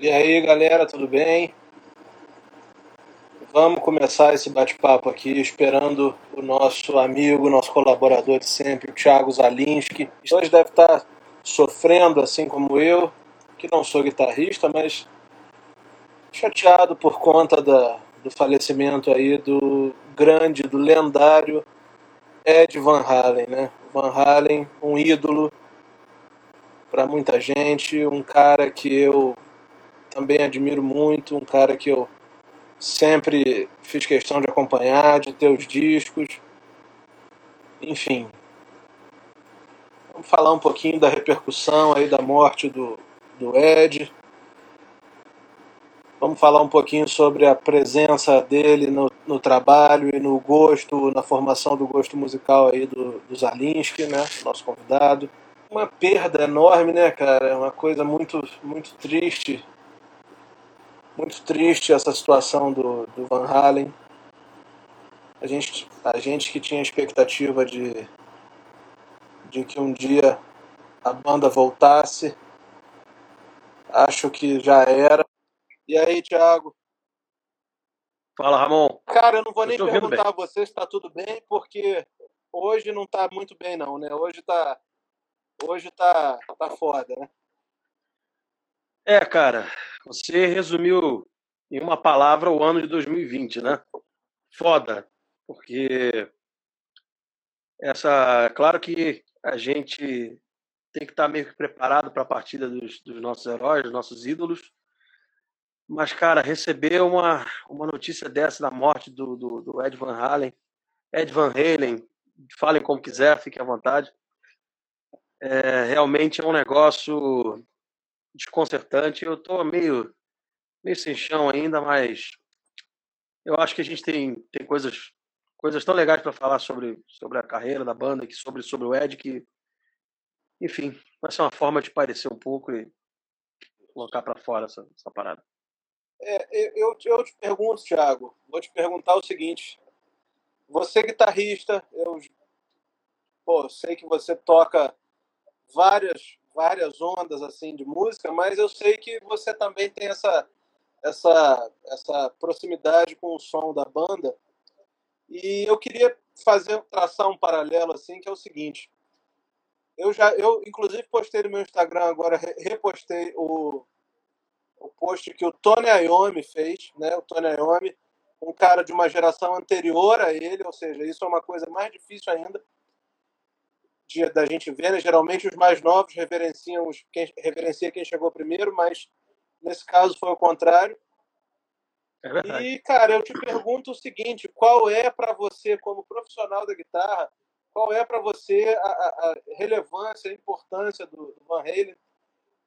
E aí, galera, tudo bem? Vamos começar esse bate-papo aqui esperando o nosso amigo, nosso colaborador de sempre, o Thiago Zalinski. Hoje deve estar sofrendo, assim como eu, que não sou guitarrista, mas chateado por conta da, do falecimento aí do grande, do lendário Ed Van Halen, né? Van Halen, um ídolo para muita gente, um cara que eu também admiro muito, um cara que eu sempre fiz questão de acompanhar, de ter os discos. Enfim. Vamos falar um pouquinho da repercussão aí da morte do, do Ed. Vamos falar um pouquinho sobre a presença dele no, no trabalho e no gosto, na formação do gosto musical aí do, do Zalinski, né? Nosso convidado. Uma perda enorme, né, cara? É uma coisa muito, muito triste muito triste essa situação do, do Van Halen. A gente, a gente que tinha expectativa de, de que um dia a banda voltasse, acho que já era. E aí, Thiago? Fala, Ramon. Cara, eu não vou nem perguntar a você se está tudo bem, porque hoje não está muito bem não, né? Hoje tá hoje tá tá foda, né? É, cara, você resumiu em uma palavra o ano de 2020, né? Foda, porque essa, claro que a gente tem que estar meio que preparado para a partida dos, dos, nossos heróis, dos nossos ídolos. Mas, cara, receber uma, uma notícia dessa da morte do, do, do Ed Van Halen, Ed Van Halen, falem como quiser, fiquem à vontade. É, realmente é um negócio desconcertante. Eu estou meio, meio sem chão ainda, mas eu acho que a gente tem, tem coisas, coisas tão legais para falar sobre, sobre a carreira da banda, que sobre, sobre o Ed, que, enfim, vai ser uma forma de parecer um pouco e colocar para fora essa, essa parada. É, eu, eu te pergunto, Thiago, vou te perguntar o seguinte. Você guitarrista, eu pô, sei que você toca várias várias ondas assim de música, mas eu sei que você também tem essa essa essa proximidade com o som da banda. E eu queria fazer traçar um paralelo assim, que é o seguinte. Eu já eu inclusive postei no meu Instagram agora repostei o o post que o Tony Iommi fez, né? O Tony Iommi, um cara de uma geração anterior a ele, ou seja, isso é uma coisa mais difícil ainda de, da gente ver, né? geralmente os mais novos reverenciam os, quem reverencia quem chegou primeiro, mas nesse caso foi o contrário. É e, cara, eu te pergunto o seguinte: qual é para você, como profissional da guitarra, qual é para você a, a, relevância, a importância do, do Van Halen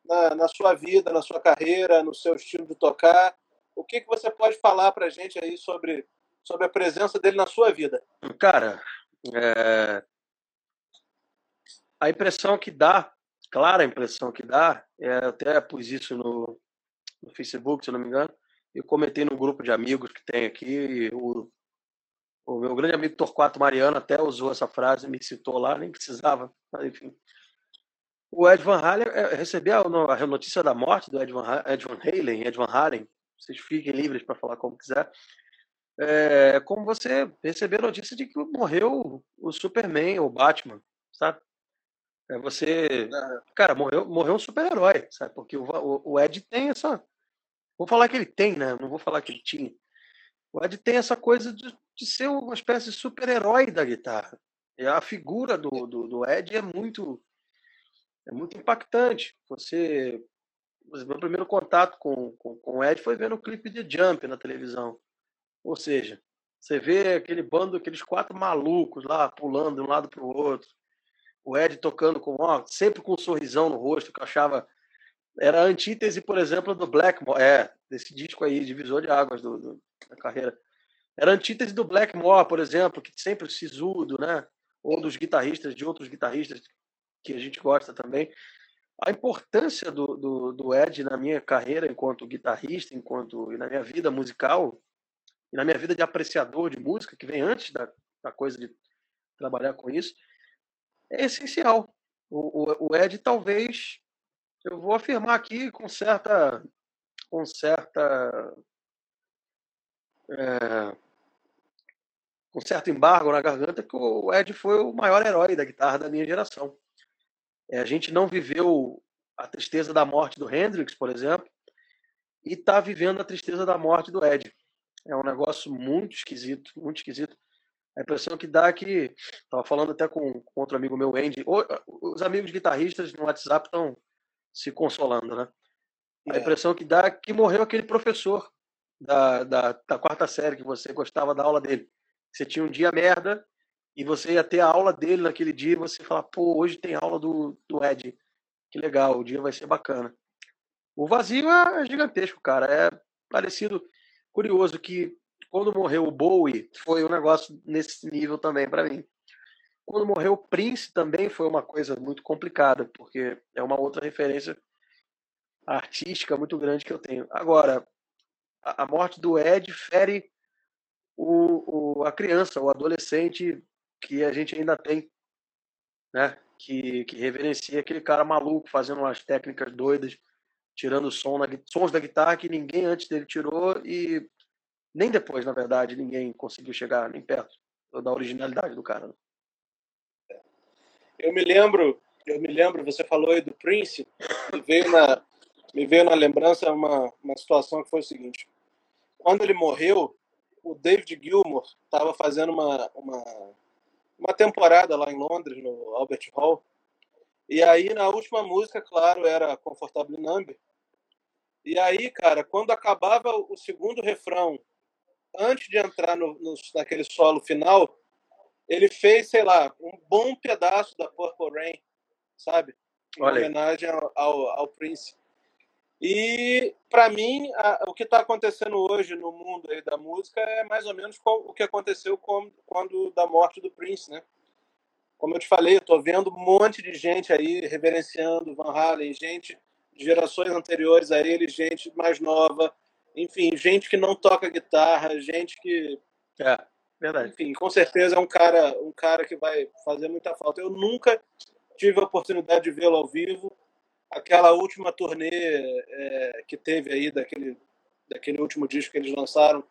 na, na, sua vida, na sua carreira, no seu estilo de tocar? O que, que você pode falar para gente aí sobre, sobre a presença dele na sua vida? Cara, é, a impressão que dá, clara impressão que dá, é, até pus isso no, no Facebook, se não me engano, eu comentei no grupo de amigos que tem aqui, o, o meu grande amigo Torquato Mariano até usou essa frase, me citou lá, nem precisava, mas enfim. O Ed Van Halen, é, recebeu a notícia da morte do Ed Van, Ed Van Halen, Ed Van Halen, vocês fiquem livres para falar como quiser, é como você receber a notícia de que morreu o Superman, ou Batman, sabe? É você. Cara, morreu, morreu um super-herói, sabe? Porque o, o, o, Ed tem essa. Vou falar que ele tem, né? Não vou falar que ele tinha. O Ed tem essa coisa de, de ser uma espécie de super-herói da guitarra. E a figura do, do, do, Ed é muito. É muito impactante. Você. Meu primeiro contato com, com, com o Ed foi vendo o clipe de Jump na televisão. Ou seja, você vê aquele bando, aqueles quatro malucos lá pulando de um lado para o outro o Ed tocando com, ó, sempre com um sorrisão no rosto, que eu achava. Era a antítese, por exemplo, do Blackmore, é, desse disco aí, divisor de águas do, do, da carreira. Era a antítese do Blackmore, por exemplo, que sempre sisudo, né? Ou dos guitarristas, de outros guitarristas que a gente gosta também. A importância do, do, do Ed na minha carreira enquanto guitarrista, enquanto e na minha vida musical, e na minha vida de apreciador de música, que vem antes da, da coisa de trabalhar com isso, é essencial. O, o, o Ed talvez, eu vou afirmar aqui com certa com certa é, com certo embargo na garganta que o Ed foi o maior herói da guitarra da minha geração. É, a gente não viveu a tristeza da morte do Hendrix, por exemplo, e está vivendo a tristeza da morte do Ed. É um negócio muito esquisito, muito esquisito. A impressão que dá é que, estava falando até com, com, outro amigo meu, Andy, os amigos guitarristas no WhatsApp estão se consolando, né? A é. impressão que dá é que morreu aquele professor da, da, da, quarta série que você gostava da aula dele. Você tinha um dia merda e você ia ter a aula dele naquele dia e você fala, pô, hoje tem aula do, do Ed. Que legal, o dia vai ser bacana. O vazio é gigantesco, cara. É parecido, curioso que quando morreu o Bowie foi um negócio nesse nível também para mim. Quando morreu o Prince também foi uma coisa muito complicada, porque é uma outra referência artística muito grande que eu tenho. Agora, a morte do Ed fere o, o, a criança, o adolescente que a gente ainda tem, né? Que, que reverencia aquele cara maluco fazendo umas técnicas doidas, tirando som na, sons da guitarra que ninguém antes dele tirou e nem depois, na verdade, ninguém conseguiu chegar nem perto da originalidade do cara. Né? Eu me lembro, eu me lembro, você falou aí do Prince, me veio na, me veio na lembrança uma, uma situação que foi o seguinte. Quando ele morreu, o David Gilmour estava fazendo uma, uma, uma temporada lá em Londres, no Albert Hall, e aí na última música, claro, era Comfortable Number, e aí, cara, quando acabava o segundo refrão, antes de entrar no, no, naquele solo final, ele fez, sei lá, um bom pedaço da Purple Rain, sabe? Em Olha homenagem ao, ao, ao, Prince. E, para mim, a, o que está acontecendo hoje no mundo da música é mais ou menos o que aconteceu com, quando da morte do Prince, né? Como eu te falei, eu estou vendo um monte de gente aí reverenciando Van Halen, gente de gerações anteriores a ele, gente mais nova, enfim, gente que não toca guitarra, gente que. É, verdade. Enfim, com certeza é um cara, um cara que vai fazer muita falta. Eu nunca tive a oportunidade de vê-lo ao vivo. Aquela última turnê é, que teve aí, daquele, daquele último disco que eles lançaram,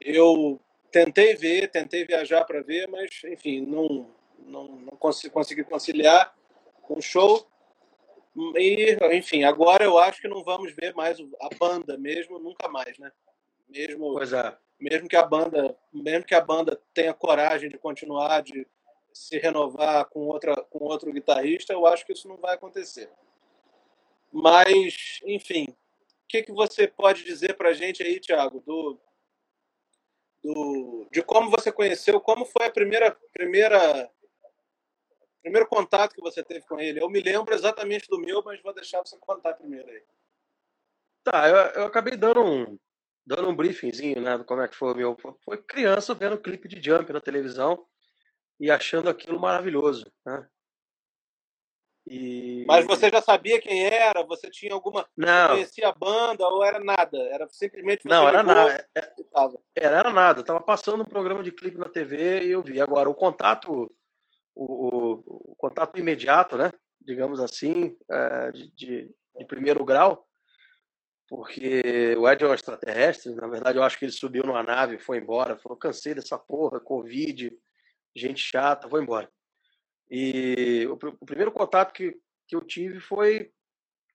eu tentei ver, tentei viajar para ver, mas, enfim, não, não, não consegui, consegui conciliar com o show. E, enfim, agora eu acho que não vamos ver mais a banda mesmo, nunca mais, né? Mesmo, pois é. mesmo que a banda, mesmo que a banda tenha coragem de continuar, de se renovar com outra, com outro guitarrista, eu acho que isso não vai acontecer. Mas, enfim, o que, que você pode dizer para a gente aí, Thiago, do, do, de como você conheceu, como foi a primeira, primeira primeiro contato que você teve com ele? Eu me lembro exatamente do meu, mas vou deixar você contar primeiro aí. Tá, eu, eu acabei dando um, dando um briefingzinho, né, do como é que foi o meu. Foi criança vendo clipe de Jump na televisão e achando aquilo maravilhoso, né? E... Mas você já sabia quem era? Você tinha alguma. Não. Conhecia a banda ou era nada? Era simplesmente. Não, era nada. Era, era nada. Tava passando um programa de clipe na TV e eu vi. Agora, o contato o, o, contato imediato, né? digamos assim, é, de, de, de, primeiro grau, porque o Ed é um extraterrestre, na verdade eu acho que ele subiu numa nave foi embora, falou, cansei dessa porra, Covid, gente chata, vou embora. E o, o primeiro contato que, que eu tive foi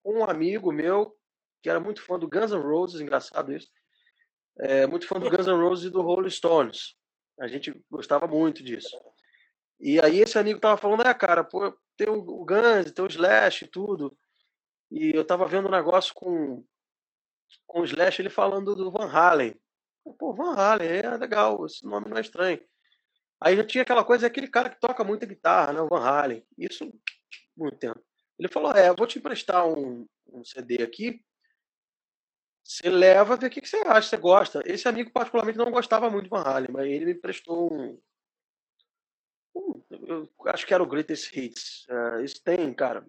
um amigo meu, que era muito fã do Guns N' Roses, engraçado isso, é, muito fã do Guns N' Roses e do Rolling Stones. A gente gostava muito disso. E aí esse amigo tava falando, é, cara, pô, tem o Guns, tem o Slash e tudo. E eu tava vendo um negócio com, com o Slash, ele falando do Van Halen. Pô, Van Halen, é legal, esse nome não é estranho. Aí já tinha aquela coisa, é aquele cara que toca muita guitarra, né, o Van Halen. Isso, muito tempo. Ele falou, é, vou te emprestar um, um CD aqui, você leva, vê o que, que você acha, você gosta. Esse amigo particularmente não gostava muito de Van Halen, mas ele me emprestou um, eu acho que era o Greatest Hits. Uh, isso tem, cara,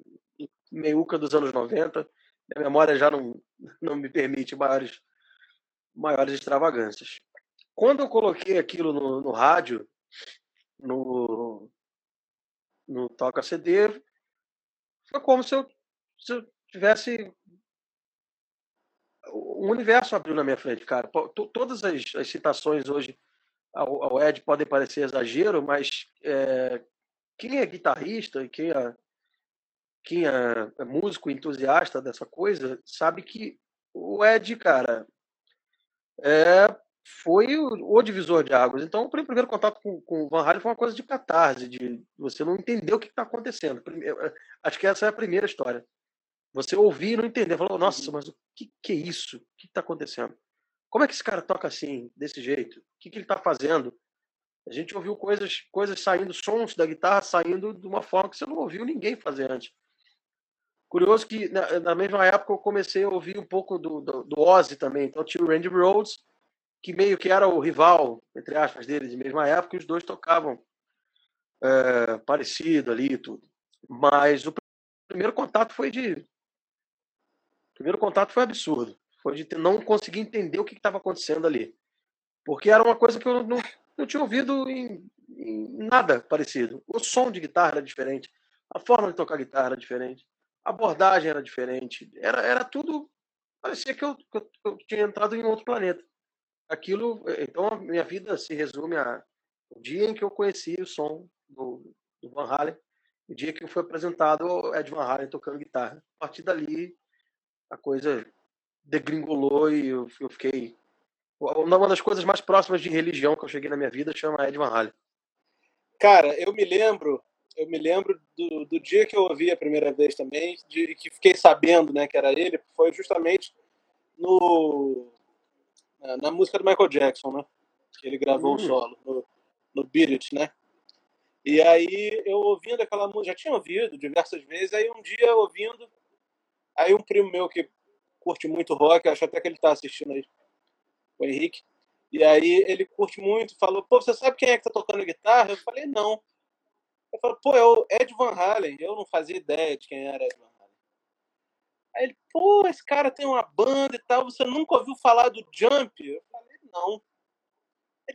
meiuca dos anos 90. Minha memória já não, não me permite maiores, maiores extravagâncias. Quando eu coloquei aquilo no, no rádio, no, no Toca CD, foi como se eu, se eu tivesse o universo abriu na minha frente, cara. Todas as, as citações hoje ao, ao, Ed podem parecer exagero, mas é, quem é guitarrista e quem é, quem é, é músico entusiasta dessa coisa sabe que o Ed, cara, é, foi o, o, divisor de águas. Então, o primeiro contato com, com o Van Halen foi uma coisa de catarse, de você não entender o que está acontecendo. Primeiro, acho que essa é a primeira história. Você ouvir e não entender. Falou, nossa, uhum. mas o que, que é isso? O que está acontecendo? Como é que esse cara toca assim, desse jeito? Que, que ele está fazendo? A gente ouviu coisas, coisas saindo, sons da guitarra saindo de uma forma que você não ouviu ninguém fazer antes. Curioso que na, na mesma época eu comecei a ouvir um pouco do, do, do Ozzy também. Então tinha o Randy Rhodes, que meio que era o rival, entre aspas, dele de mesma época, e os dois tocavam é, parecido ali e tudo. Mas o primeiro contato foi de. O primeiro contato foi absurdo. Foi de não conseguir entender o que estava acontecendo ali. Porque era uma coisa que eu não, não tinha ouvido em, em nada parecido. O som de guitarra era diferente, a forma de tocar guitarra era diferente, a abordagem era diferente. Era, era tudo. Parecia que eu, que eu tinha entrado em outro planeta aquilo, então a minha vida se resume a o dia em que eu conheci o som do, do Van Halen, o dia que foi apresentado o Ed Van Halen tocando guitarra. A partir dali a coisa degringolou e eu, eu fiquei uma das coisas mais próximas de religião que eu cheguei na minha vida chama Ed Van Halen. Cara, eu me lembro, eu me lembro do, do dia que eu ouvi a primeira vez também, de que fiquei sabendo, né, que era ele, foi justamente no na música do Michael Jackson, né? Que ele gravou um hum. solo no, no Beat It, né? E aí eu ouvindo aquela música, já tinha ouvido diversas vezes, aí um dia ouvindo, aí um primo meu que curte muito rock, acho até que ele tá assistindo aí, o Henrique, e aí ele curte muito, falou, pô, você sabe quem é que tá tocando guitarra? Eu falei, não. Ele falou, pô, é o Ed Van Halen. Eu não fazia ideia de quem era Ed Van Aí ele, pô, esse cara tem uma banda e tal, você nunca ouviu falar do Jump? Eu falei, não.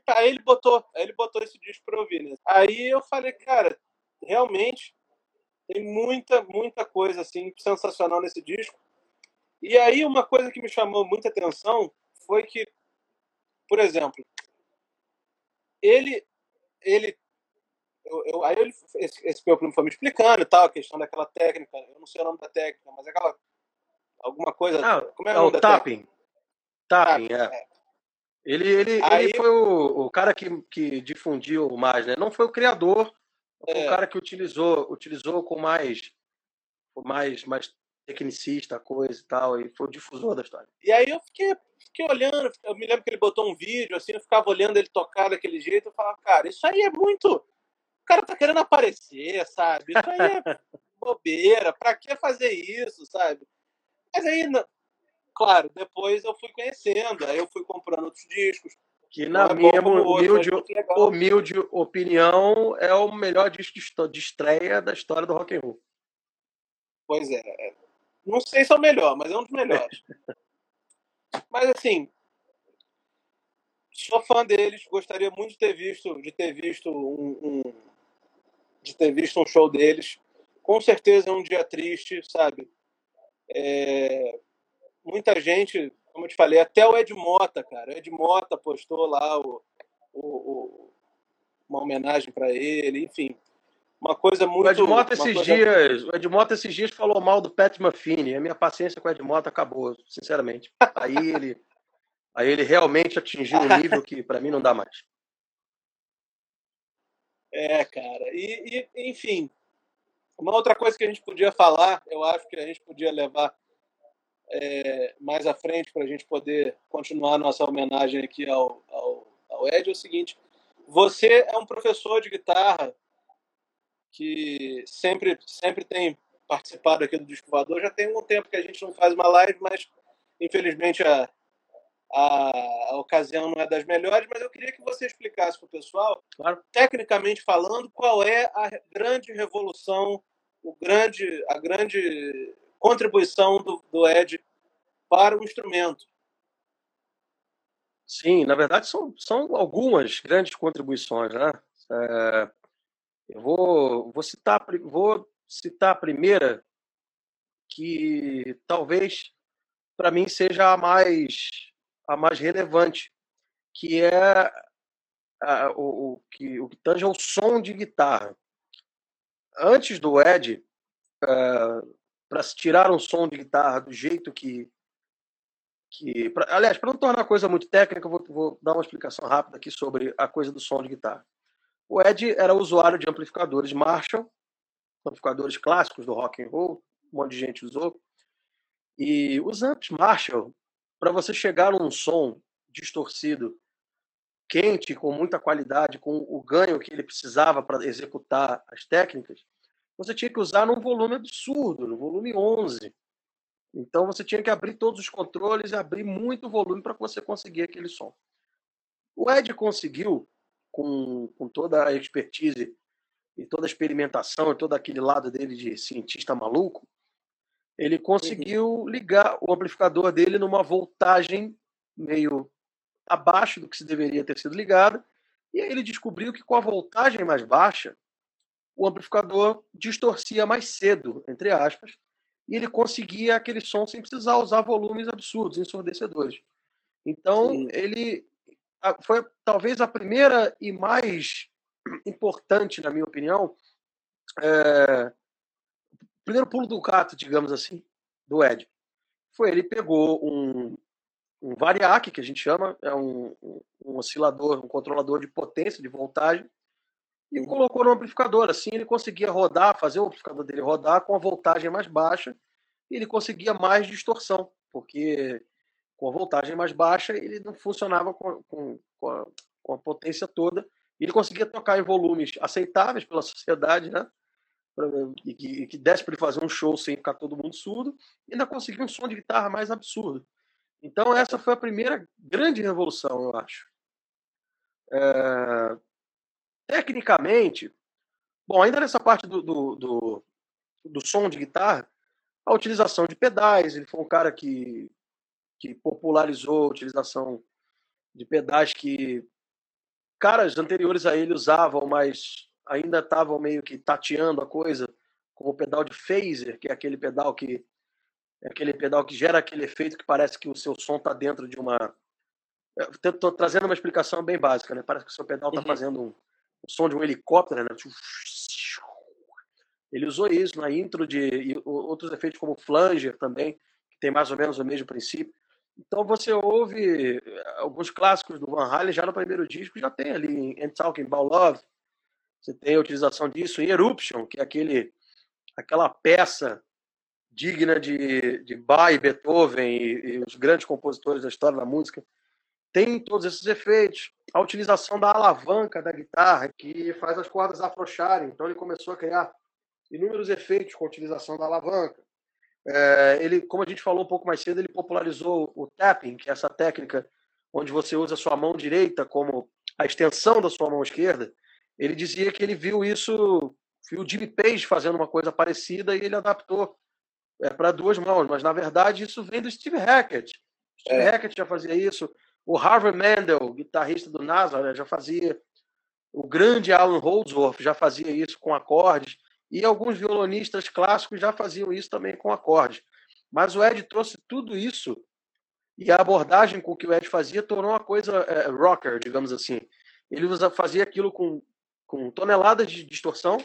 Aí ele botou, aí ele botou esse disco pra ouvir, né? Aí eu falei, cara, realmente tem muita, muita coisa assim sensacional nesse disco. E aí uma coisa que me chamou muita atenção foi que, por exemplo, ele ele eu, eu, aí ele, esse, esse meu primo foi me explicando e tal, a questão daquela técnica, eu não sei o nome da técnica, mas é aquela alguma coisa. Ah, como é, é o Tapping. Tapping, é. é. Ele, ele, Aí... ele foi o, o cara que, que difundiu mais, né? Não foi o criador, foi é. o cara que utilizou, utilizou com mais, com mais, mais tecnicista a coisa e tal, e foi o difusor da história. E aí eu fiquei, fiquei olhando, eu me lembro que ele botou um vídeo, assim, eu ficava olhando ele tocar daquele jeito, eu falava, cara, isso aí é muito. O cara tá querendo aparecer, sabe? Isso aí é bobeira, pra que fazer isso, sabe? Mas aí, claro, depois eu fui conhecendo, aí eu fui comprando outros discos. Que na é minha humilde, humilde opinião é o melhor disco de estreia da história do rock and roll. Pois é. é. Não sei se é o melhor, mas é um dos melhores. mas assim, sou fã deles, gostaria muito de ter visto, de ter visto um, um, de ter visto um show deles. Com certeza é um dia triste, sabe? É, muita gente, como eu te falei, até o Ed Mota, cara. O Ed Mota postou lá o, o, o uma homenagem para ele, enfim. Uma coisa muito. O Ed Mota esses coisa... dias, o Ed Mota esses dias falou mal do Pat Muffini. A minha paciência com o Ed Mota acabou, sinceramente. Aí ele, aí ele realmente atingiu um nível que para mim não dá mais. É, cara. E, e, enfim, uma outra coisa que a gente podia falar, eu acho que a gente podia levar é, mais à frente para a gente poder continuar nossa homenagem aqui ao, ao, ao Ed, é o seguinte: você é um professor de guitarra que sempre, sempre tem participado aqui do Disco Voador. Já tem um tempo que a gente não faz uma live, mas infelizmente a, a, a, ocasião não é das melhores, mas eu queria que você explicasse para o pessoal, claro. tecnicamente falando, qual é a grande revolução o grande, a grande contribuição do, do Ed para o instrumento. Sim, na verdade são, são algumas grandes contribuições, né? É, eu vou, vou, citar, vou citar a primeira, que talvez para mim, seja a mais, a mais relevante, que é a, o, o, que, o que tange ao som de guitarra. Antes do Ed, uh, para se tirar um som de guitarra do jeito que. que pra, aliás, para não tornar a coisa muito técnica, eu vou, vou dar uma explicação rápida aqui sobre a coisa do som de guitarra. O Ed era usuário de amplificadores Marshall, amplificadores clássicos do rock and roll, um monte de gente usou. E os amps Marshall, para você chegar num som distorcido, quente, com muita qualidade, com o ganho que ele precisava para executar as técnicas, você tinha que usar num volume absurdo, no volume 11. Então você tinha que abrir todos os controles e abrir muito volume para você conseguir aquele som. O Ed conseguiu, com, com toda a expertise e toda a experimentação e todo aquele lado dele de cientista maluco, ele conseguiu ligar o amplificador dele numa voltagem meio abaixo do que se deveria ter sido ligada, e aí ele descobriu que com a voltagem mais baixa, o amplificador distorcia mais cedo, entre aspas, e ele conseguia aquele som sem precisar usar volumes absurdos, ensurdecedores. Então, Sim. ele foi talvez a primeira e mais importante, na minha opinião, é, primeiro pulo do gato, digamos assim, do Ed. Foi ele pegou um, um variac, que a gente chama, é um, um, um oscilador, um controlador de potência, de voltagem, e colocou no amplificador. Assim ele conseguia rodar, fazer o amplificador dele rodar com a voltagem mais baixa e ele conseguia mais distorção, porque com a voltagem mais baixa ele não funcionava com, com, com, a, com a, potência toda. Ele conseguia tocar em volumes aceitáveis pela sociedade, né? e que, que desse para ele fazer um show sem ficar todo mundo surdo, e ainda conseguia um som de guitarra mais absurdo. Então, essa foi a primeira grande revolução, eu acho. É, Tecnicamente, bom, ainda nessa parte do, do, do, do, som de guitarra, a utilização de pedais, ele foi um cara que, que popularizou a utilização de pedais que caras anteriores a ele usavam, mas ainda estavam meio que tateando a coisa, como o pedal de phaser, que é aquele pedal que é aquele pedal que gera aquele efeito que parece que o seu som está dentro de uma. Estou trazendo uma explicação bem básica, né? Parece que o seu pedal está uhum. fazendo um, o som de um helicóptero, né? Ele usou isso na intro de outros efeitos como flanger também, que tem mais ou menos o mesmo princípio. Então você ouve eh, alguns clássicos do Van Halen já no primeiro disco, já tem ali em Talking About Love, você tem a utilização disso em Eruption, que é aquele, aquela peça digna de, de Bach, Beethoven e, e os grandes compositores da história da música, tem todos esses efeitos. A utilização da alavanca da guitarra, que faz as cordas afrouxarem. Então ele começou a criar inúmeros efeitos com a utilização da alavanca. É, ele, como a gente falou um pouco mais cedo, ele popularizou o tapping, que é essa técnica onde você usa a sua mão direita como a extensão da sua mão esquerda. Ele dizia que ele viu isso, viu o Jimmy Page fazendo uma coisa parecida e ele adaptou é, para duas mãos. Mas na verdade isso vem do Steve Hackett. Steve é. Hackett já fazia isso. O Harvey Mandel, guitarrista do Nazareth, já fazia. O grande Alan Holdsworth já fazia isso com acordes. E alguns violonistas clássicos já faziam isso também com acordes. Mas o Ed trouxe tudo isso e a abordagem com que o Ed fazia tornou uma coisa é, rocker, digamos assim. Ele fazia aquilo com, com toneladas de distorção,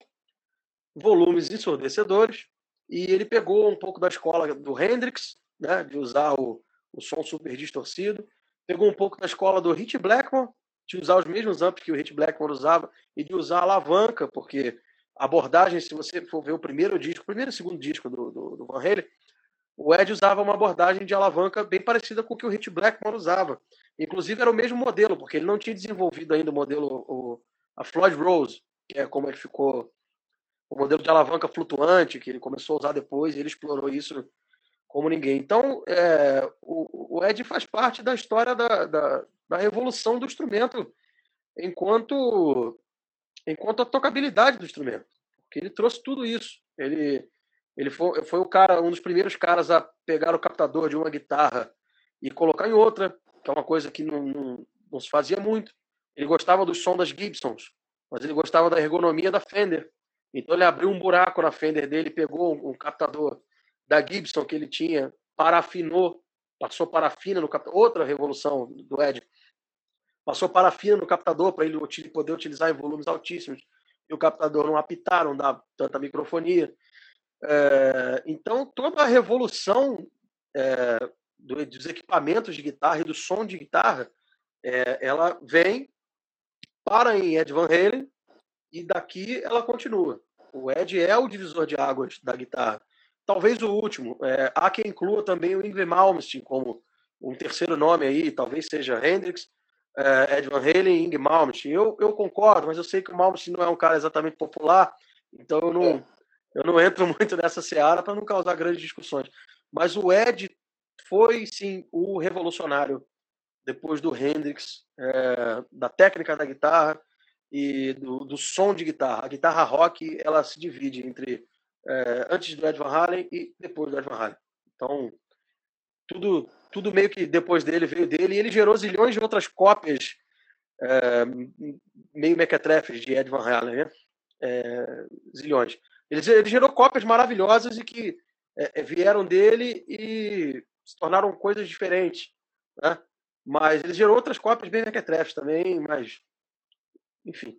volumes ensurdecedores, e ele pegou um pouco da escola do Hendrix, né, de usar o, o som super distorcido, pegou um pouco da escola do Hit Blackmore, de usar os mesmos amps que o Hit Blackmore usava e de usar alavanca, porque a abordagem, se você for ver o primeiro disco, o primeiro e segundo disco do, do, do Van Halen, o Ed usava uma abordagem de alavanca bem parecida com o que o Hit Blackmore usava. Inclusive era o mesmo modelo, porque ele não tinha desenvolvido ainda o modelo, o, a Floyd Rose, que é como ele ficou, o modelo de alavanca flutuante, que ele começou a usar depois, e ele explorou isso como ninguém. Então, é, o, o, Ed faz parte da história da, da, da, revolução do instrumento enquanto, enquanto a tocabilidade do instrumento. Porque ele trouxe tudo isso. Ele, ele foi, foi o cara, um dos primeiros caras a pegar o captador de uma guitarra e colocar em outra, que é uma coisa que não, não, não se fazia muito. Ele gostava do som das Gibsons, mas ele gostava da ergonomia da Fender. Então ele abriu um buraco na Fender dele, pegou um captador da Gibson que ele tinha, parafinou passou parafina no captador, outra revolução do Ed, passou parafina no captador para ele poder utilizar em volumes altíssimos e o captador não apitar, não dá tanta microfonia. É, então, toda a revolução é, dos equipamentos de guitarra e do som de guitarra, é, ela vem para em Ed Van Halen e daqui ela continua. O Ed é o divisor de águas da guitarra. Talvez o último. É, há quem inclua também o Yngwie Malmsteen como um terceiro nome aí, talvez seja Hendrix, é, Ed Van Halen e Yngwie Malmsteen. Eu, eu concordo, mas eu sei que o Malmsteen não é um cara exatamente popular, então eu não, é. eu não entro muito nessa seara para não causar grandes discussões. Mas o Ed foi, sim, o revolucionário depois do Hendrix, é, da técnica da guitarra e do, do, som de guitarra. A guitarra rock ela se divide entre é, antes do Ed Van Halen e depois do Ed Van Halen. Então, tudo, tudo meio que depois dele veio dele e ele gerou zilhões de outras cópias é, meio mequetrefes de Ed Van Halen, né? É, zilhões. Ele, ele, gerou cópias maravilhosas e que é, é, vieram dele e se tornaram coisas diferentes, né? Mas ele gerou outras cópias bem mequetrefes também, mas enfim,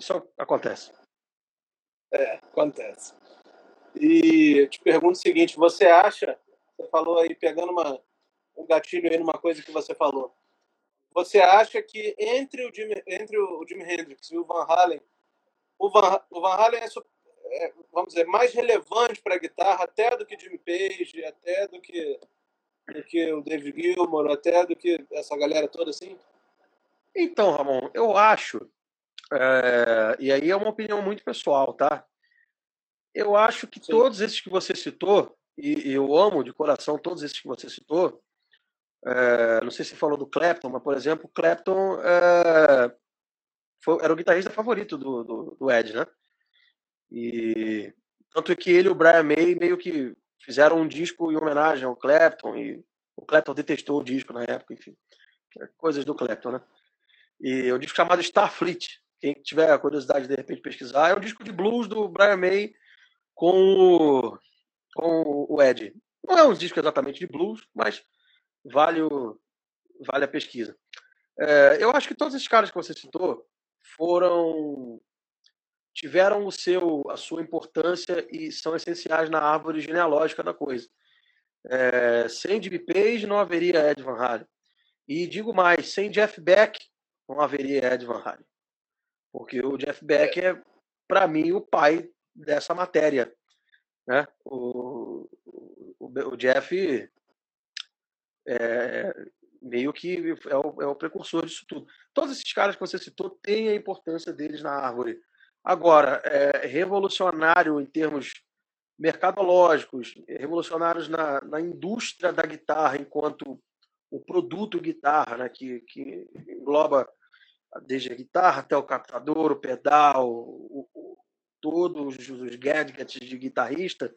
isso acontece. É, acontece. E te pergunto o seguinte: você acha, você falou aí, pegando uma, um gatilho aí numa coisa que você falou, você acha que entre o Jimi, entre o Jimi Hendrix e o Van Halen, o Van, o Van Halen é, é vamos dizer, mais relevante para a guitarra até do que Jimmy Page, até do que, do que o David Gilmour, até do que essa galera toda assim? Então, Ramon, eu acho, é, e aí é uma opinião muito pessoal, tá? Eu acho que Sim. todos esses que você citou, e, eu amo de coração todos esses que você citou, não sei se falou do Clapton, mas, por exemplo, o Clapton é, foi, era o guitarrista favorito do, do, do, Ed, né? E tanto é que ele e o Brian May meio que fizeram um disco em homenagem ao Clapton, e o Clapton detestou o disco na época, enfim, é coisas do Clapton, né? E é um disco chamado Starfleet, quem tiver a curiosidade de, de repente pesquisar, é um disco de blues do Brian May com o, com o Ed. Não é um disco exatamente de blues, mas vale, o, vale a pesquisa. É, eu acho que todos esses caras que você citou foram tiveram o seu a sua importância e são essenciais na árvore genealógica da coisa. É, sem Jimmy Page não haveria Ed Van Halen. E digo mais, sem Jeff Beck não haveria Ed Van Halen. Porque o Jeff Beck é, para mim, o pai dessa matéria. Né? O, o, o Jeff é, meio que é o, é o, precursor disso tudo. Todos esses caras que você citou têm a importância deles na árvore. Agora, é revolucionário em termos mercadológicos, revolucionários na, na indústria da guitarra enquanto o produto guitarra, né, que, que engloba desde a guitarra até o captador, o pedal, o, todos os gadgets de guitarrista,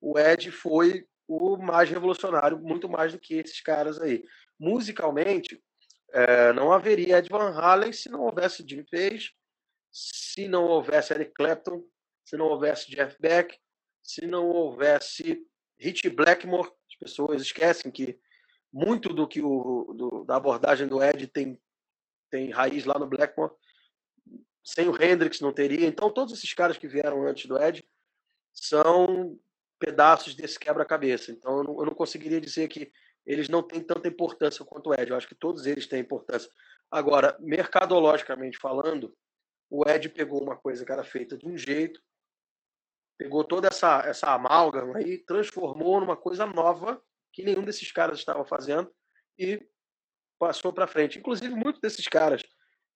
o Ed foi o mais revolucionário, muito mais do que esses caras aí. Musicalmente, é, não haveria Ed Van Halen se não houvesse Jimmy Page, se não houvesse Eric Clapton, se não houvesse Jeff Beck, se não houvesse Rich Blackmore. As pessoas esquecem que muito do que o do, da abordagem do Ed tem tem raiz lá no Blackmore sem o Hendrix não teria. Então, todos esses caras que vieram antes do Ed são pedaços desse quebra-cabeça. Então, eu não, eu não, conseguiria dizer que eles não têm tanta importância quanto o Ed. Eu acho que todos eles têm importância. Agora, mercadologicamente falando, o Ed pegou uma coisa que era feita de um jeito, pegou toda essa, essa amálgama e transformou numa coisa nova que nenhum desses caras estava fazendo e passou para frente. Inclusive, muitos desses caras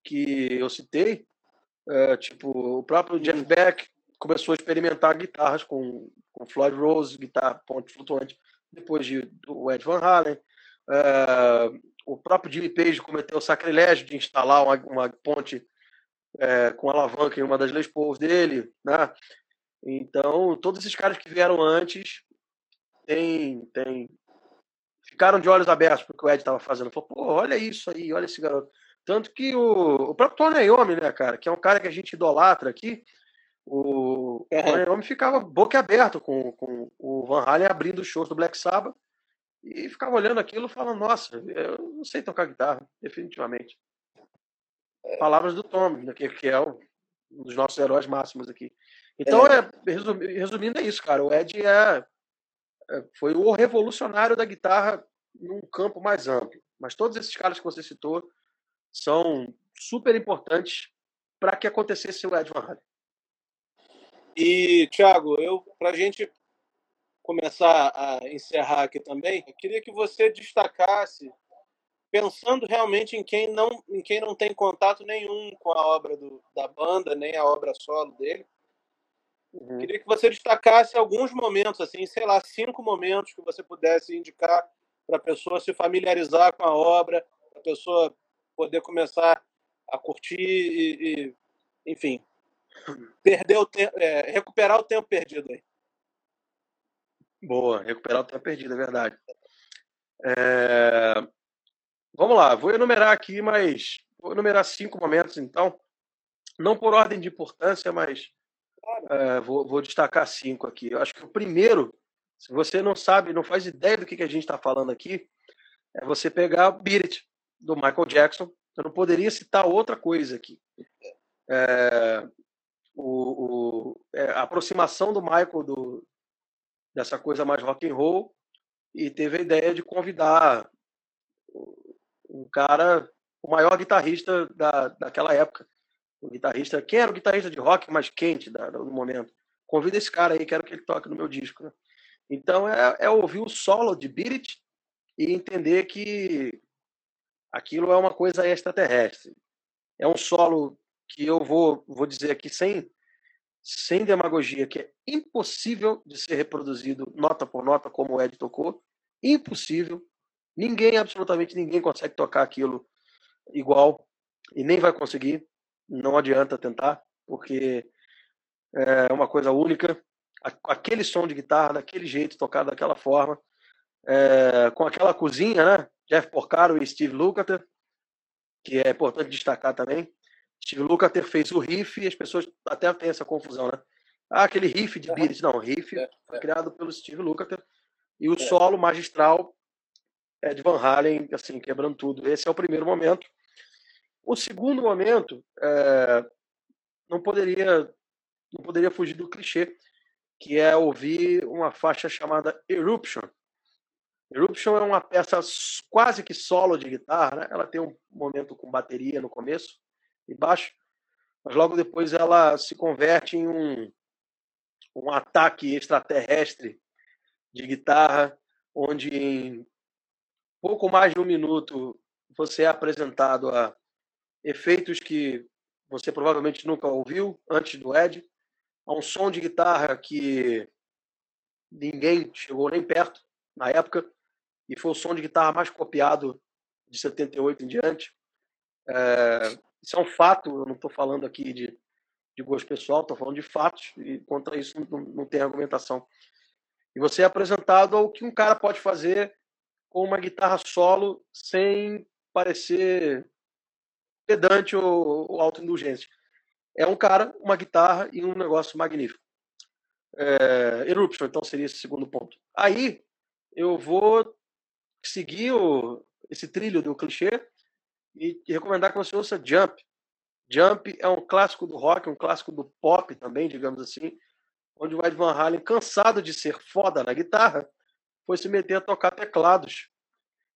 que eu citei é, tipo, o próprio Jeff uhum. Beck começou a experimentar guitarras com, com Floyd Rose, guitarra ponte flutuante, depois de, do Ed Van Halen. É, o próprio Jimmy Page cometeu o sacrilégio de instalar uma, uma ponte é, com alavanca em uma das Les Pauls dele, né? Então, todos esses caras que vieram antes tem, tem, ficaram de olhos abertos para o que o Ed estava fazendo. Falou, pô, olha isso aí, olha esse garoto. Tanto que o, o próprio Tony Iommi, né, cara, que é um cara que a gente idolatra aqui, o é. Tony Iommi ficava boca aberto com, com o Van Halen abrindo os shows do Black Sabbath e ficava olhando aquilo falando, nossa, eu não sei tocar guitarra, definitivamente. Palavras do Tom, né, que, que é um dos nossos heróis máximos aqui. Então, é. é resumindo, é isso, cara. O Ed é, é, foi o revolucionário da guitarra num campo mais amplo. Mas todos esses caras que você citou são super importantes para que acontecesse o Ed Van Halen. E, Thiago, eu, para a gente começar a encerrar aqui também, eu queria que você destacasse, pensando realmente em quem não, em quem não tem contato nenhum com a obra do, da banda, nem a obra solo dele, Uhum. Queria que você destacasse alguns momentos, assim, sei lá, cinco momentos que você pudesse indicar para a pessoa se familiarizar com a obra, para a pessoa poder começar a curtir e, e enfim, perder o tempo, é, recuperar o tempo perdido aí. Boa, recuperar o tempo perdido, é verdade. É... Vamos lá, vou enumerar aqui, mas vou enumerar cinco momentos, então, não por ordem de importância, mas é, vou, vou, destacar cinco aqui. Eu acho que o primeiro, se você não sabe, não faz ideia do que, que a gente está falando aqui, é você pegar o Beat It, do Michael Jackson. Eu não poderia citar outra coisa aqui. É, o, o é, a aproximação do Michael do, dessa coisa mais rock and roll e teve a ideia de convidar um cara, o maior guitarrista da, daquela época, o guitarrista, quem era o guitarrista de rock mais quente da, do momento. Convida esse cara aí, quero que ele toque no meu disco. Né? Então é, é, ouvir o solo de Beat e entender que aquilo é uma coisa extraterrestre. É um solo que eu vou, vou dizer aqui sem, sem demagogia, que é impossível de ser reproduzido nota por nota como o Ed tocou. Impossível. Ninguém, absolutamente ninguém consegue tocar aquilo igual e nem vai conseguir não adianta tentar, porque é uma coisa única. Aquele som de guitarra, daquele jeito, tocado daquela forma, é, com aquela cozinha, né? Jeff Porcaro e Steve Lukather, que é importante destacar também. Steve Lukather fez o riff e as pessoas até têm essa confusão, né? Ah, aquele riff de Beatles. Não, riff é, foi criado pelo Steve Lukather e o solo magistral é de Van Halen, assim, quebrando tudo. Esse é o primeiro momento. O segundo momento é, não poderia não poderia fugir do clichê, que é ouvir uma faixa chamada Eruption. Eruption é uma peça quase que solo de guitarra, né? ela tem um momento com bateria no começo e mas logo depois ela se converte em um, um ataque extraterrestre de guitarra, onde em pouco mais de um minuto você é apresentado a efeitos que você provavelmente nunca ouviu antes do Ed. Há um som de guitarra que ninguém chegou nem perto na época e foi o som de guitarra mais copiado de 78 em diante. É, isso é um fato, eu não estou falando aqui de, de gosto pessoal, estou falando de fatos e contra isso não, não tem argumentação. E você é apresentado ao que um cara pode fazer com uma guitarra solo sem parecer pedante ou, ou autoindulgente. É um cara, uma guitarra e um negócio magnífico. É, Eruption, então, seria esse segundo ponto. Aí, eu vou seguir o, esse trilho do clichê e recomendar que você ouça Jump. Jump é um clássico do rock, um clássico do pop também, digamos assim, onde o Ed Van Halen, cansado de ser foda na guitarra, foi se meter a tocar teclados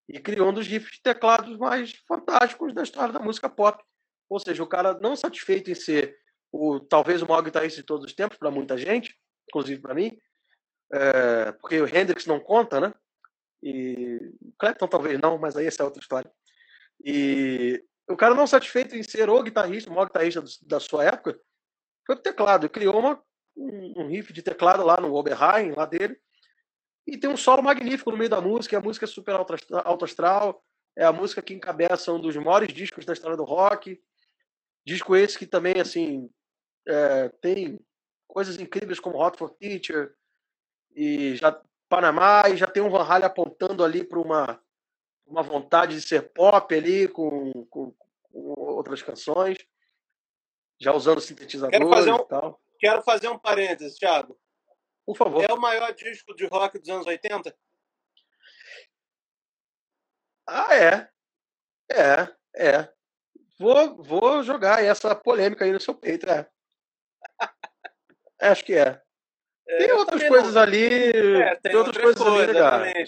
e criou um dos riffs de teclados mais fantásticos da história da música pop. Ou seja, o cara não satisfeito em ser o talvez o maior guitarrista de todos os tempos para muita gente, inclusive para mim, é, porque o Hendrix não conta, né? E Clapton talvez não, mas aí essa é outra história. E o cara não satisfeito em ser o guitarrista, o maior guitarrista da sua época, foi pro teclado. Criou uma, um riff de teclado lá no Oberheim, lá dele, e tem um solo magnífico no meio da música, a música é super alto astral, é a música que encabeça um dos maiores discos da história do rock. Disco esse que também, assim, é, tem coisas incríveis como Hot for Teacher e já Panamá, e já tem um Van Halen apontando ali para uma, uma vontade de ser pop ali com, com, com outras canções, já usando sintetizadores um, e tal. Quero fazer um parênteses, Thiago. Por favor. É o maior disco de rock dos anos 80? Ah, é. É, é. Vou, vou jogar essa polêmica aí no seu peito, é. Acho que é. é tem outras coisas não. ali. É, tem, tem, outras, outras coisas, coisas ali,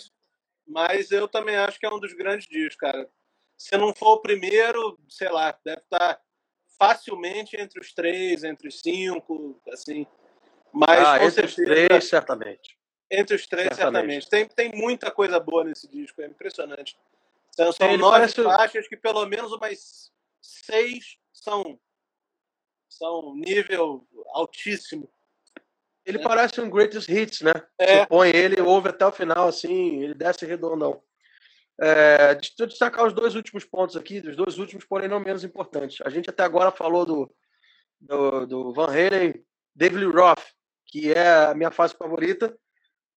Mas eu também acho que é um dos grandes discos, cara. Se não for o primeiro, sei lá, deve estar facilmente entre os três, entre os cinco, assim. Mas ah, entre certeza, os três, certamente. Entre os três, certamente. certamente. Tem, tem muita coisa boa nesse disco, é impressionante. São, são nove parece... faixas que pelo menos umas seis são, são nível altíssimo. Ele é. parece um greatest hits, né? É. Você põe ele, ouve até o final, assim, ele desce redondão. É, deixa eu destacar os dois últimos pontos aqui, dos dois últimos, porém não menos importantes. A gente até agora falou do, do, do Van Halen, David Roth, que é a minha fase favorita.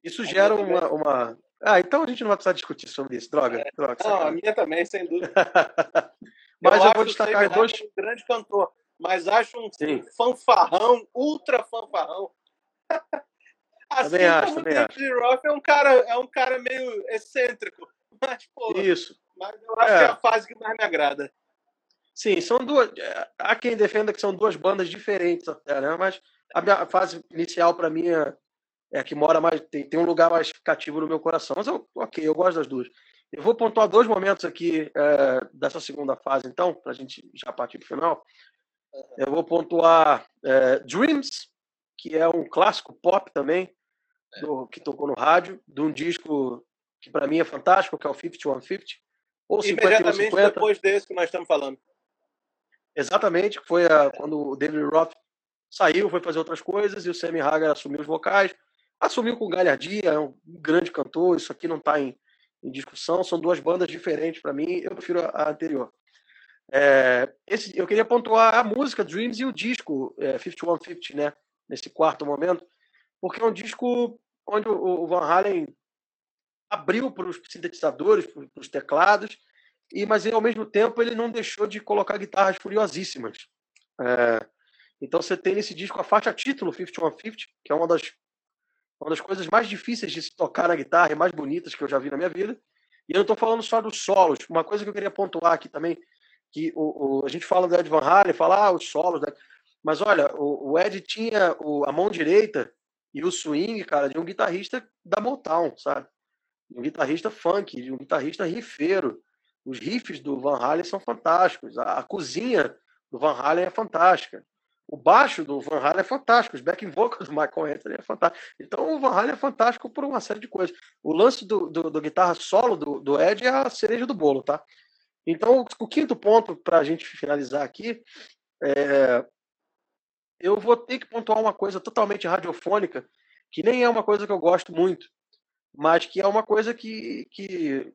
Isso gera uma, uma, Ah, então a gente não vai precisar discutir sobre isso. Droga. É. droga não, a minha também, sem dúvida. mas eu, eu vou destacar dois. Um grande cantor, mas acho um Sim. fanfarrão, ultra fanfarrão. Assim também acho, também David Roth é um cara, é um cara meio excêntrico mas, pô, Isso. Mas eu acho é. que é a fase que mais me agrada. Sim, são duas. É, há quem defenda que são duas bandas diferentes até, né? Mas a minha fase inicial, para mim, é, é a que mora mais. Tem, tem um lugar mais cativo no meu coração. Mas eu, ok, eu gosto das duas. Eu vou pontuar dois momentos aqui é, dessa segunda fase, então, para a gente já partir para o final. Eu vou pontuar é, Dreams, que é um clássico pop também, do, que tocou no rádio, de um disco que para mim é fantástico, que é o 5150, ou 5150. depois desse que nós estamos falando. Exatamente, foi a, quando o David Roth saiu, foi fazer outras coisas, e o Sammy Hagar assumiu os vocais, assumiu com galhardia, é um grande cantor, isso aqui não está em, em, discussão, são duas bandas diferentes para mim, eu prefiro a, a anterior. É, esse, eu queria pontuar a música Dreams e o disco é, 5150, né, nesse quarto momento, porque é um disco onde o, Van Halen abriu para os sintetizadores, para os teclados, e mas ao mesmo tempo ele não deixou de colocar guitarras furiosíssimas. É, então você tem nesse disco a faixa título 5150, que é uma das, uma das coisas mais difíceis de se tocar na guitarra e mais bonitas que eu já vi na minha vida. E eu não estou falando só dos solos. Uma coisa que eu queria pontuar aqui também, que o, o a gente fala do Ed Van Halen, fala ah, os solos, né? Mas olha, o, o Ed tinha o, a mão direita e o swing, cara, de um guitarrista da Motown, sabe? um guitarrista funk, de um guitarrista rifeiro. Os riffs do Van Halen são fantásticos. A, a, cozinha do Van Halen é fantástica. O baixo do Van Halen é fantástico. Os backing vocals do Michael Anthony é fantástico. Então o Van Halen é fantástico por uma série de coisas. O lance do, do, do guitarra solo do, do Ed é a cereja do bolo, tá? Então o quinto ponto para a gente finalizar aqui é, eu vou ter que pontuar uma coisa totalmente radiofônica, que nem é uma coisa que eu gosto muito, mas que é uma coisa que, que,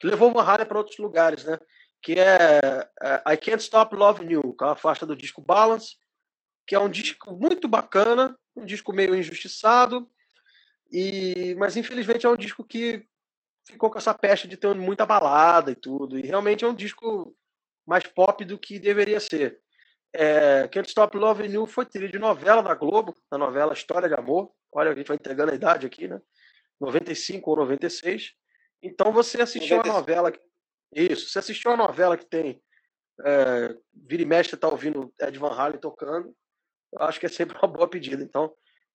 que levou Van Halen para outros lugares, né? Que é, é I Can't Stop Loving You, que é a faixa do disco Balance, que é um disco muito bacana, um disco meio injustiçado, e mas infelizmente é um disco que ficou com essa peste de ter muita balada e tudo, e realmente é um disco mais pop do que deveria ser. É, Can't Stop Loving You foi trilha de novela da Globo, da novela História de Amor. Olha, a gente vai entregando a idade aqui, né? 95 ou 96. Então você assistiu 95. a novela. Isso, você assistiu a novela que tem. É, vira e mexe, tá ouvindo Ed Van Halen tocando. Eu acho que é sempre uma boa pedida. Então,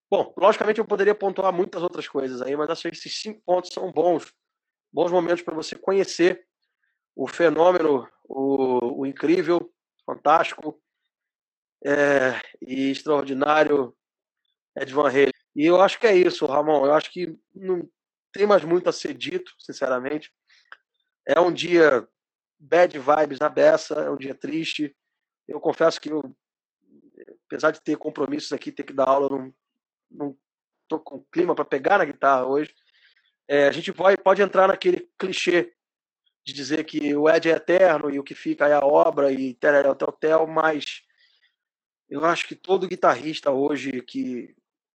bom, logicamente eu poderia pontuar muitas outras coisas aí, mas acho que esses cinco pontos são bons. Bons momentos para você conhecer o fenômeno, o, o incrível, fantástico é, e extraordinário Ed Van Halen. E eu acho que é isso, Ramon. Eu acho que não tem mais muito a ser dito, sinceramente. É um dia bad vibes na beça, é um dia triste. Eu confesso que eu, apesar de ter compromissos aqui, ter que dar aula, não, não tô com clima para pegar na guitarra hoje. É, a gente pode, pode entrar naquele clichê de dizer que o Ed é eterno e o que fica é a obra e tereré, tel, tel, mas eu acho que todo guitarrista hoje que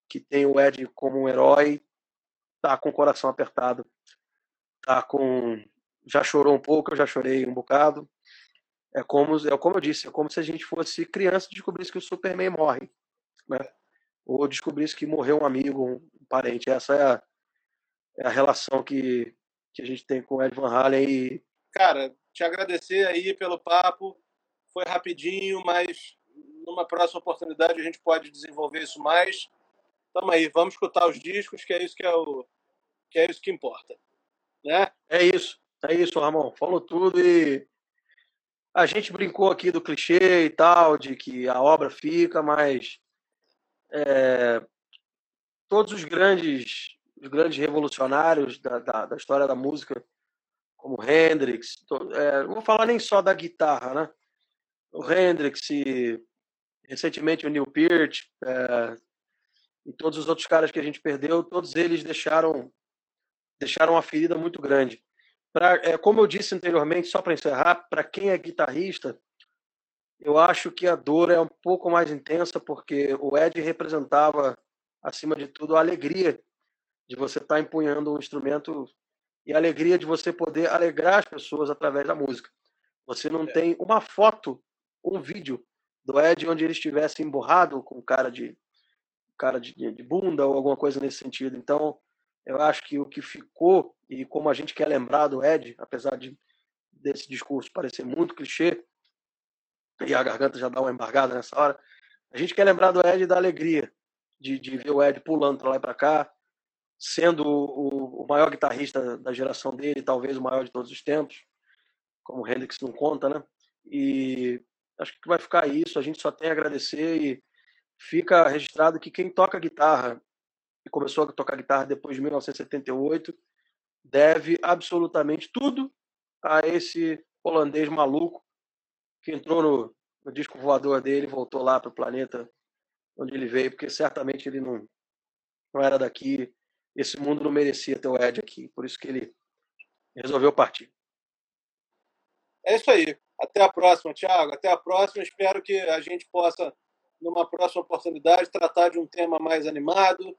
que tem o Ed como um herói, tá com o coração apertado, tá com já chorou um pouco, eu já chorei um bocado. É como é como eu disse, é como se a gente fosse criança e descobrisse que o Superman morre, né? Ou descobrisse que morreu um amigo, um parente. Essa é a, é a relação que que a gente tem com o Ed Van Halen. E... Cara, te agradecer aí pelo papo. Foi rapidinho, mas numa próxima oportunidade a gente pode desenvolver isso mais. Tamo aí, vamos escutar os discos, que é isso que é o que é isso que importa, né? É isso, é isso, Ramon. Falou tudo e a gente brincou aqui do clichê e tal, de que a obra fica, mas é, todos os grandes, os grandes revolucionários da, da, da história da música, como Hendrix, to, é, não vou falar nem só da guitarra, né? O Hendrix e recentemente o Neil Peart é, e todos os outros caras que a gente perdeu, todos eles deixaram deixaram uma ferida muito grande. Pra, é, como eu disse anteriormente, só para encerrar, para quem é guitarrista, eu acho que a dor é um pouco mais intensa, porque o Ed representava, acima de tudo, a alegria de você estar tá empunhando um instrumento e a alegria de você poder alegrar as pessoas através da música. Você não é. tem uma foto, um vídeo do Ed onde ele estivesse emburrado com cara de cara de, de bunda ou alguma coisa nesse sentido. Então, eu acho que o que ficou, e como a gente quer lembrar do Ed, apesar de desse discurso parecer muito clichê, e a garganta já dá uma embargada nessa hora, a gente quer lembrar do Ed da alegria de, de ver o Ed pulando para lá e para cá, sendo o, o, maior guitarrista da geração dele, talvez o maior de todos os tempos, como o Hendrix não conta, né? E acho que vai ficar isso. A gente só tem a agradecer e fica registrado que quem toca guitarra e começou a tocar guitarra depois de 1978, deve absolutamente tudo a esse holandês maluco que entrou no, no disco voador dele, voltou lá para o planeta onde ele veio, porque certamente ele não, não era daqui. Esse mundo não merecia ter o Ed aqui, por isso que ele resolveu partir. É isso aí. Até a próxima, Thiago. Até a próxima. Espero que a gente possa, numa próxima oportunidade, tratar de um tema mais animado,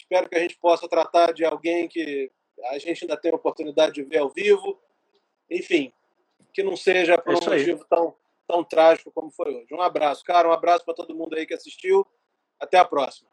Espero que a gente possa tratar de alguém que a gente ainda tem a oportunidade de ver ao vivo. Enfim, que não seja por é um motivo tão, tão trágico como foi hoje. Um abraço, cara. Um abraço para todo mundo aí que assistiu. Até a próxima.